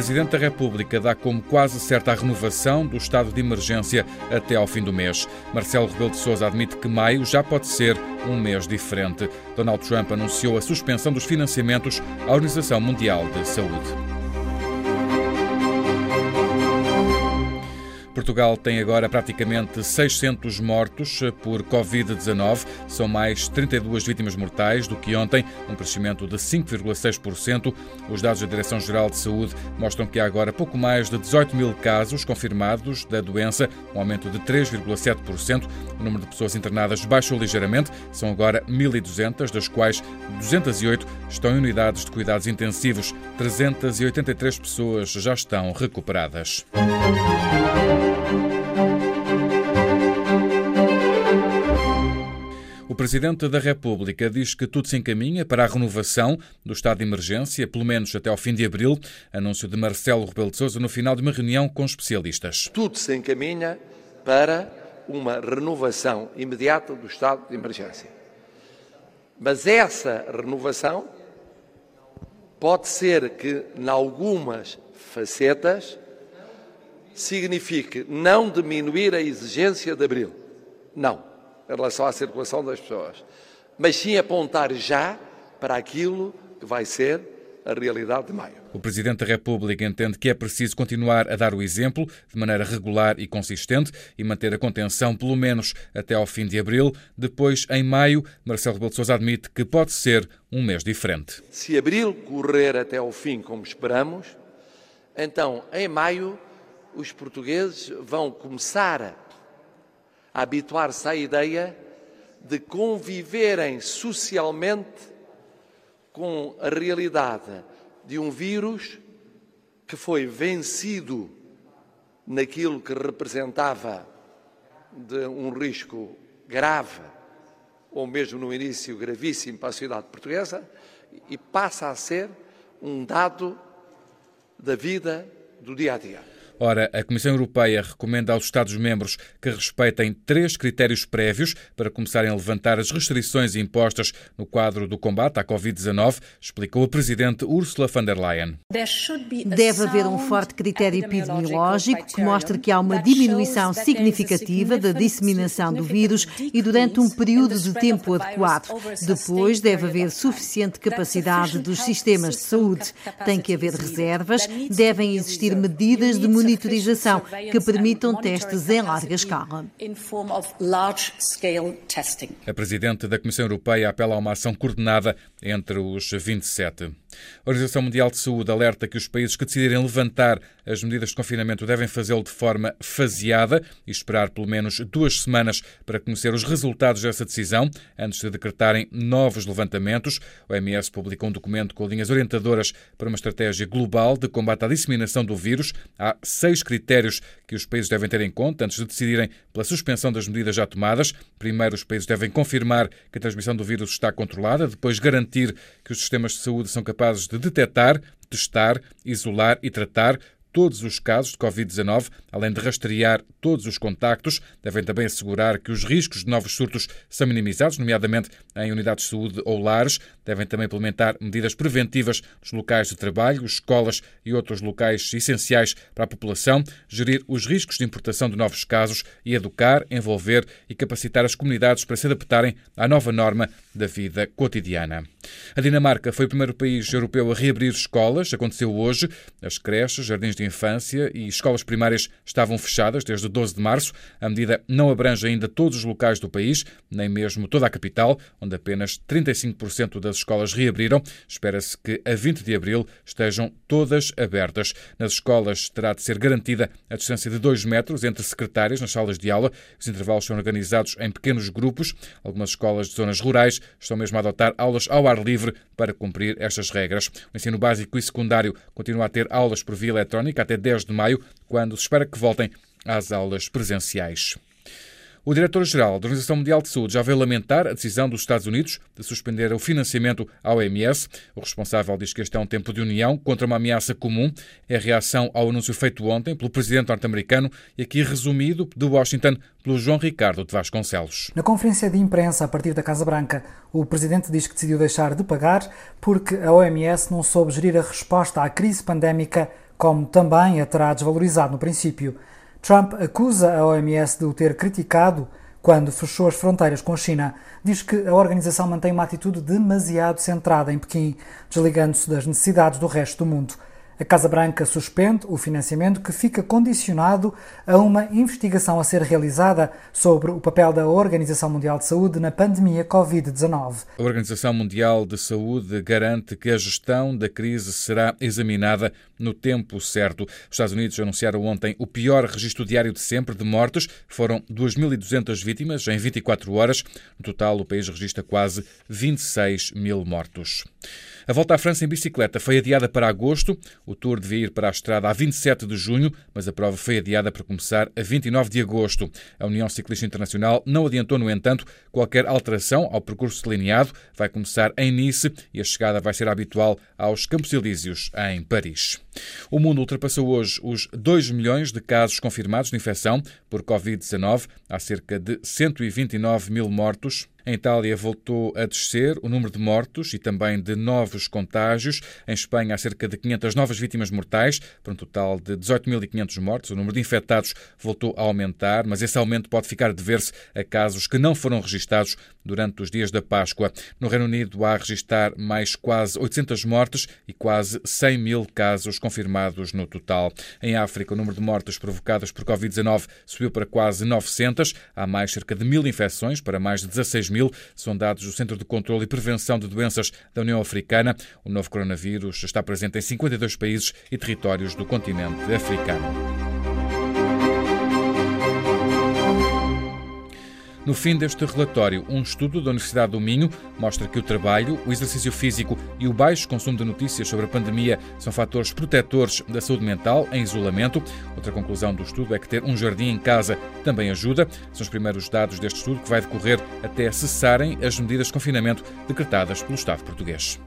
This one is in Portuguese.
Presidente da República dá como quase certa a renovação do estado de emergência até ao fim do mês. Marcelo Rebelo de Sousa admite que maio já pode ser um mês diferente. Donald Trump anunciou a suspensão dos financiamentos à Organização Mundial de Saúde. Portugal tem agora praticamente 600 mortos por Covid-19. São mais 32 vítimas mortais do que ontem, um crescimento de 5,6%. Os dados da Direção-Geral de Saúde mostram que há agora pouco mais de 18 mil casos confirmados da doença, um aumento de 3,7%. O número de pessoas internadas baixou ligeiramente, são agora 1.200, das quais 208 estão em unidades de cuidados intensivos. 383 pessoas já estão recuperadas. Presidente da República diz que tudo se encaminha para a renovação do estado de emergência, pelo menos até ao fim de abril. Anúncio de Marcelo Rebelo de Sousa no final de uma reunião com especialistas. Tudo se encaminha para uma renovação imediata do estado de emergência. Mas essa renovação pode ser que, em algumas facetas, signifique não diminuir a exigência de abril. Não em relação à circulação das pessoas, mas sim apontar já para aquilo que vai ser a realidade de maio. O Presidente da República entende que é preciso continuar a dar o exemplo de maneira regular e consistente e manter a contenção pelo menos até ao fim de abril. Depois, em maio, Marcelo Rebelo de Sousa admite que pode ser um mês diferente. Se abril correr até ao fim como esperamos, então em maio os portugueses vão começar habituar-se à ideia de conviverem socialmente com a realidade de um vírus que foi vencido naquilo que representava de um risco grave, ou mesmo no início gravíssimo para a sociedade portuguesa, e passa a ser um dado da vida do dia a dia. Ora, a Comissão Europeia recomenda aos Estados-membros que respeitem três critérios prévios para começarem a levantar as restrições impostas no quadro do combate à Covid-19, explicou a Presidente Ursula von der Leyen. Deve haver um forte critério epidemiológico que mostre que há uma diminuição significativa da disseminação do vírus e durante um período de tempo adequado. Depois, deve haver suficiente capacidade dos sistemas de saúde. Tem que haver reservas, devem existir medidas de monitorização monitorização que permitam testes em larga escala. A Presidente da Comissão Europeia apela a uma ação coordenada entre os 27. A Organização Mundial de Saúde alerta que os países que decidirem levantar as medidas de confinamento devem fazê-lo de forma faseada e esperar pelo menos duas semanas para conhecer os resultados dessa decisão antes de decretarem novos levantamentos. O OMS publicou um documento com linhas orientadoras para uma estratégia global de combate à disseminação do vírus. Há seis critérios que os países devem ter em conta antes de decidirem pela suspensão das medidas já tomadas. Primeiro, os países devem confirmar que a transmissão do vírus está controlada, depois, garantir que os sistemas de saúde são capazes de detectar, testar, isolar e tratar todos os casos de Covid-19, além de rastrear todos os contactos, devem também assegurar que os riscos de novos surtos são minimizados, nomeadamente em unidades de saúde ou lares. Devem também implementar medidas preventivas nos locais de trabalho, escolas e outros locais essenciais para a população, gerir os riscos de importação de novos casos e educar, envolver e capacitar as comunidades para se adaptarem à nova norma da vida cotidiana. A Dinamarca foi o primeiro país europeu a reabrir escolas. Aconteceu hoje. As creches, jardins de infância e escolas primárias estavam fechadas desde 12 de março. A medida não abrange ainda todos os locais do país, nem mesmo toda a capital, onde apenas 35% das escolas reabriram. Espera-se que a 20 de abril estejam todas abertas. Nas escolas terá de ser garantida a distância de 2 metros entre secretárias nas salas de aula. Os intervalos são organizados em pequenos grupos. Algumas escolas de zonas rurais estão mesmo a adotar aulas ao ar livre para cumprir estas regras. O ensino básico e secundário continua a ter aulas por via eletrónica até 10 de maio, quando se espera que voltem às aulas presenciais. O diretor-geral da Organização Mundial de Saúde já veio lamentar a decisão dos Estados Unidos de suspender o financiamento à OMS. O responsável diz que este é um tempo de união contra uma ameaça comum. É a reação ao anúncio feito ontem pelo presidente norte-americano e aqui resumido de Washington pelo João Ricardo de Vasconcelos. Na conferência de imprensa a partir da Casa Branca, o presidente diz que decidiu deixar de pagar porque a OMS não soube gerir a resposta à crise pandémica como também a terá desvalorizado no princípio. Trump acusa a OMS de o ter criticado quando fechou as fronteiras com a China. Diz que a organização mantém uma atitude demasiado centrada em Pequim, desligando-se das necessidades do resto do mundo. A Casa Branca suspende o financiamento que fica condicionado a uma investigação a ser realizada sobre o papel da Organização Mundial de Saúde na pandemia Covid-19. A Organização Mundial de Saúde garante que a gestão da crise será examinada no tempo certo. Os Estados Unidos anunciaram ontem o pior registro diário de sempre de mortes. Foram 2.200 vítimas em 24 horas. No total, o país registra quase 26 mil mortos. A volta à França em bicicleta foi adiada para agosto. O Tour devia ir para a estrada a 27 de junho, mas a prova foi adiada para começar a 29 de agosto. A União Ciclista Internacional não adiantou, no entanto, qualquer alteração ao percurso delineado. Vai começar em Nice e a chegada vai ser habitual aos Campos Elíseos, em Paris. O mundo ultrapassou hoje os 2 milhões de casos confirmados de infecção por Covid-19. Há cerca de 129 mil mortos. Em Itália voltou a descer o número de mortos e também de novos contágios. Em Espanha há cerca de 500 novas vítimas mortais, para um total de 18.500 mortos. O número de infectados voltou a aumentar, mas esse aumento pode ficar de ver-se a casos que não foram registados durante os dias da Páscoa. No Reino Unido há a registrar mais quase 800 mortes e quase 100 mil casos confirmados no total. Em África, o número de mortes provocadas por Covid-19 subiu para quase 900. Há mais cerca de mil infecções para mais de 16 são dados do Centro de Controlo e Prevenção de Doenças da União Africana. O novo coronavírus está presente em 52 países e territórios do continente africano. No fim deste relatório, um estudo da Universidade do Minho mostra que o trabalho, o exercício físico e o baixo consumo de notícias sobre a pandemia são fatores protetores da saúde mental em isolamento. Outra conclusão do estudo é que ter um jardim em casa também ajuda. São os primeiros dados deste estudo que vai decorrer até cessarem as medidas de confinamento decretadas pelo Estado português.